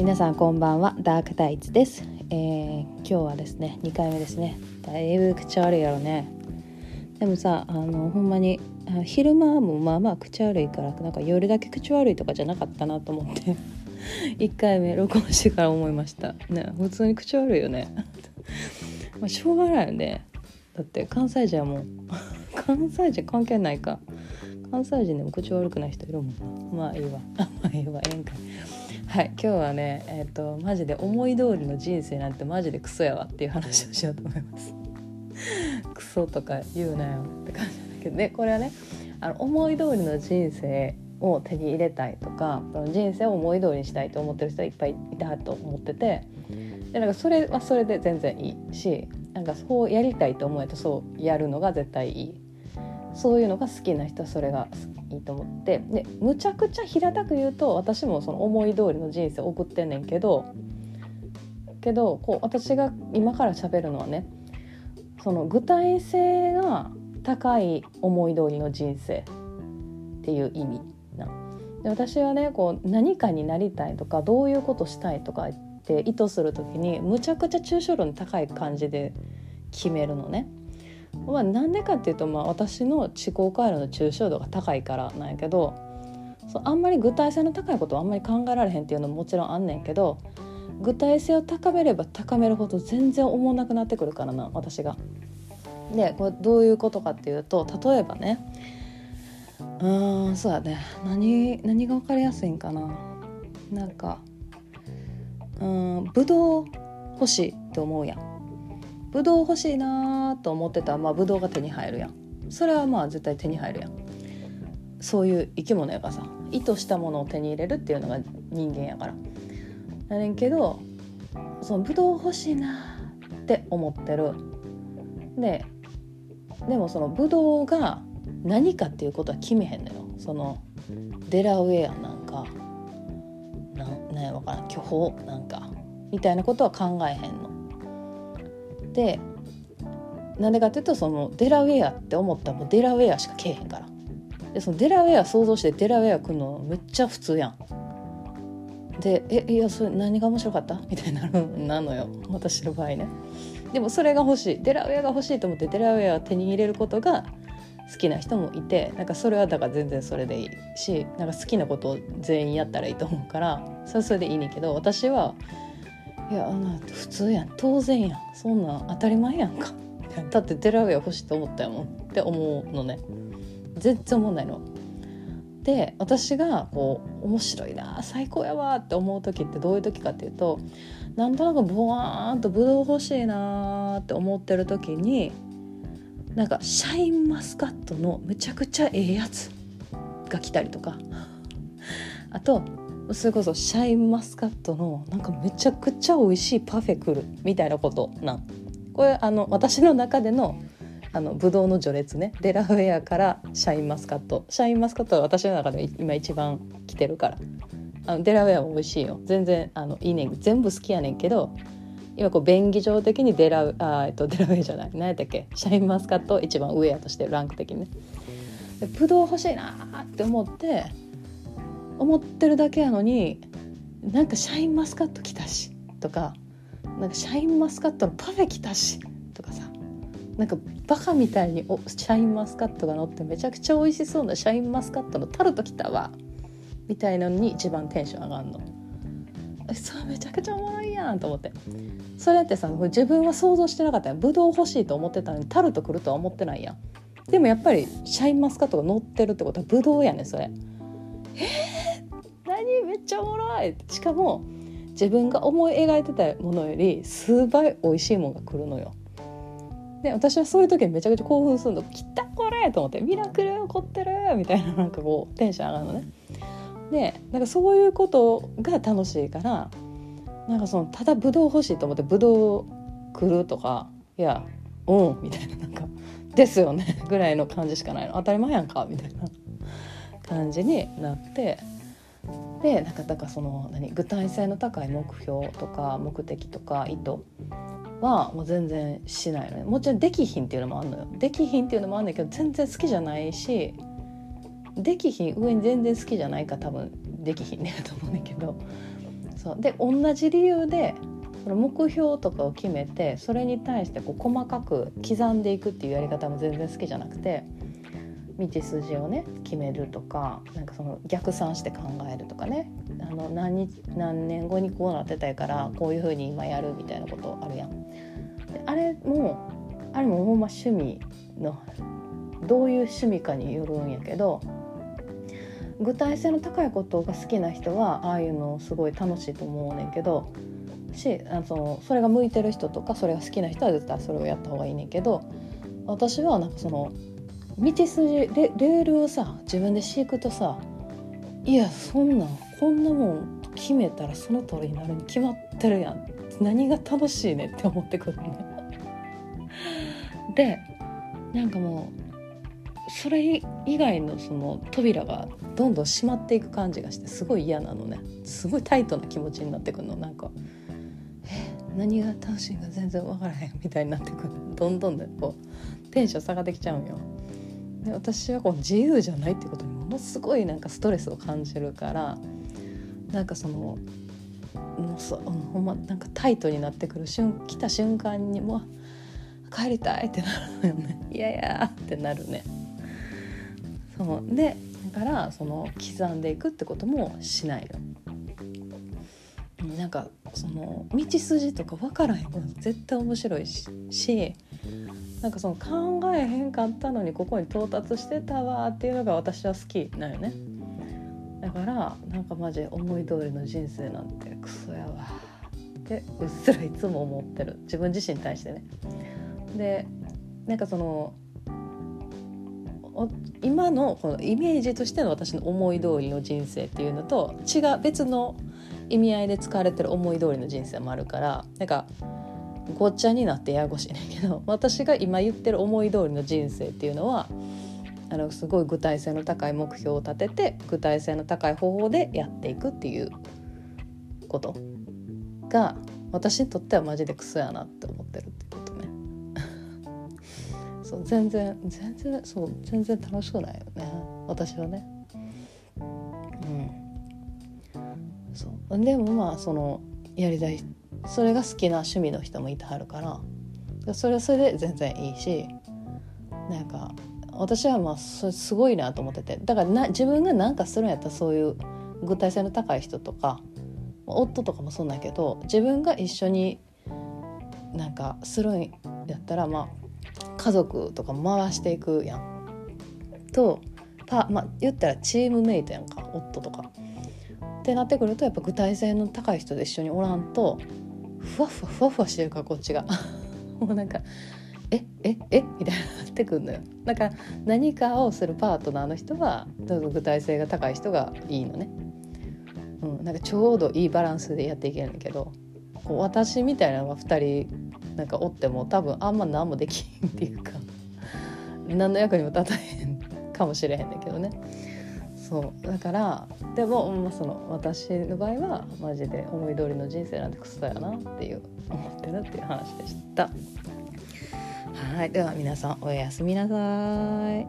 皆さんこんばんは。ダークタイツです、えー、今日はですね2回目ですね。だいぶ口悪いやろね。でもさあのほんまに昼間もまあまあ口悪いからなんか夜だけ口悪いとかじゃなかったなと思って。1回目録音してから思いました。ね普通に口悪いよね。まあしょうがないよね。だって関西人はもう 関西人関係ないか。関西人でも口悪くない人いるもんな。まあいいわ。まあいいわ。ええんかい。はい今日はねえっ、ー、とマジで思い通りの人生なんてマジでクソやわっていう話をしようと思います。クソとか言うなよって感じなんだけど。ねこれはねあの思い通りの人生を手に入れたいとか人生を思い通りにしたいと思ってる人はいっぱいいたと思っててでなんかそれはそれで全然いいしなんかそうやりたいと思えとそうやるのが絶対いい。そういうのが好きな人はそれがいいと思ってでむちゃくちゃ平たく言うと私もその思い通りの人生を送ってんねんけどけどこう私が今から喋るのはねその具体性が高い思い通りの人生っていう意味なで私はねこう何かになりたいとかどういうことしたいとかって意図する時にむちゃくちゃ抽象論高い感じで決めるのね。まあ、なんでかっていうと、まあ、私の思考回路の抽象度が高いからなんやけどそうあんまり具体性の高いことはあんまり考えられへんっていうのももちろんあんねんけど具体性を高めれば高めるほど全然思わなくなってくるからな私が。でこれどういうことかっていうと例えばねうんそうだね。何何が分かりやすいんかな。なんかうんぶどう欲しいって思うやん。ぶどう欲しいなと思ってたらまあぶどうが手に入るやん。それはまあ絶対手に入るやん。そういう生き物やからさ。意図したものを手に入れるっていうのが人間やから。やねんけどそのぶどう欲しいなって思ってる。ででもそのぶどうが何かっていうことは決めへんのよ。そのデラウェアなんかななんやわからん。巨峰なんか。みたいなことは考えへんの。でなんでかっていうとそのデラウェアって思ったらもうデラウェアしかけえへんから。でそのデラウェア想像してデラウェア来るのめっちゃ普通やん。で「えいやそれ何が面白かった?」みたいになるなのよ。私の場合ね。でもそれが欲しい。デラウェアが欲しいと思ってデラウェアを手に入れることが好きな人もいてなんかそれはだから全然それでいいしなんか好きなことを全員やったらいいと思うからそれはそれでいいねんけど私はいやあの普通やん。当然やん。そんなん当たり前やんか。だってデラウェア欲しいと思ったやもんって思うのね。全然思んないの。で私がこう面白いな最高やわって思う時ってどういう時かっていうとなんとなくボワーンとブドウ欲しいなって思ってる時になんかシャインマスカットのめちゃくちゃええやつが来たりとか。あとそれこそシャインマスカットのなんかめちゃくちゃ美味しいパフェ来るみたいなことなん？これあの私の中での あのブドウの序列ね。デラウェアからシャインマスカット。シャインマスカットは私の中で今一番来てるから。あのデラウェアも美味しいよ。全然あのいいねん全部好きやねんけど今こう便宜上的にデラあ、えっと、デラウェアじゃない。何やったっけ？シャインマスカット一番上やとしてランク的にね。ブドウ欲しいなって思って思ってるだけやのになんかシャインマスカット来たしとかなんかシャインマスカットのパフェ来たしとかさなんかバカみたいにおシャインマスカットが乗ってめちゃくちゃ美味しそうなシャインマスカットのタルト来たわみたいなのに一番テンション上がるの。それめちゃくちゃおもろいやんと思って。それってさ自分は想像してなかったやん。ぶどう欲しいと思ってたのにタルト来るとは思ってないやん。でもやっぱりシャインマスカットが乗ってるってことはぶどうやねそれ。ー、何？めっちゃおもろいしかも自分が思い描いてたものより数倍美味しいものが来るのよ。で私はそういう時にめちゃくちゃ興奮するの「来たこれ!」と思って「ミラクル起こってる!」みたいななんかこうテンション上がるのね。でなんかそういうことが楽しいからなんかそのただブドウ欲しいと思ってブドウ来るとかいやうんみたいななんか「ですよね」ぐらいの感じしかないの当たり前やんかみたいな感じになってでなかだからその何具体性の高い目標とか目的とか意図はもう全然しないのね。もちろんできひんっていうのもあるのよ。できひんっていうのもあるんけど全然好きじゃないしできひん上に全然好きじゃないか多分できひんねやと思うんだけど。そう。で同じ理由でその目標とかを決めてそれに対してこう細かく刻んでいくっていうやり方も全然好きじゃなくて道筋をね決めるとかなんかその逆算して考えるとかねあの何日何年後にこうなってたいからこういうふうに今やるみたいなことあるやん。であれもあれもほんま趣味のどういう趣味かによるんやけど具体性の高いことが好きな人はああいうのすごい楽しいと思うねんけどしあのそのそれが向いてる人とかそれが好きな人は絶対それをやった方がいいねんけど私はなんかその道筋レレールをさ自分で敷くとさいやそんなんこんなもん決めたらその通りになるに決まってるやん。何が楽しいねって思ってくるね。でなんかもうそれ以外のその扉がどんどん閉まっていく感じがしてすごい嫌なのね。すごいタイトな気持ちになってくるの。なんかえ何が楽しいか全然分からへんみたいになってくる。どんどんねこうテンション下がってきちゃうんよ。私はこう自由じゃないってことにものすごいなんかストレスを感じるからなんかそのもうそほんまなんかタイトになってくる瞬来た瞬間にもう帰りたいってなるのよね。いやいやってなるね。そう。でだからその刻んでいくってこともしないの。なんかその道筋とか分からへんの絶対面白いしなんかその考えへんかったのにここに到達してたわっていうのが私は好きなんよね。だからなんかマジ思い通りの人生なんてクソやわってうっすらいつも思ってる。自分自身に対してね。でなんかその今のこのイメージとしての私の思い通りの人生っていうのと違う別の意味合いで使われてる思い通りの人生もあるからなんかごっちゃになってややこしいねんけど 私が今言ってる思い通りの人生っていうのはあのすごい具体性の高い目標を立てて具体性の高い方法でやっていくっていうことが私にとってはマジでクソやなって思ってるってことね。そう全然全然そう全然楽しくないよね私はね。うんそうでもまあそのやりたいそれが好きな趣味の人もいてはるからそれはそれで全然いいしなんか私はまあすごいなと思っててだからな自分が何かするんやったらそういう具体性の高い人とか夫とかもそうなんやけど自分が一緒になんかするんやったらまあ家族とか回していくやん。とパまあ言ったらチームメイトやんか夫とか。ってなってくるとやっぱ具体性の高い人で一緒におらんとふわふわふわふわしてるからこっちが。もうなんかえええみたいになってくるのよ。だから何かをするパートナーの人は具体性が高い人がいいのね、うん、なんかちょうどいいバランスでやっていけるんだけどこう私みたいなのが2人なんかおっても多分あんま何もできんっていうか何の役にも立たへんかもしれへんだけどね。そうだからでも、まあ、その私の場合はマジで思い通りの人生なんてクソだよなっていう思ってるっていう話でした。はいでは皆さんおやすみなさい。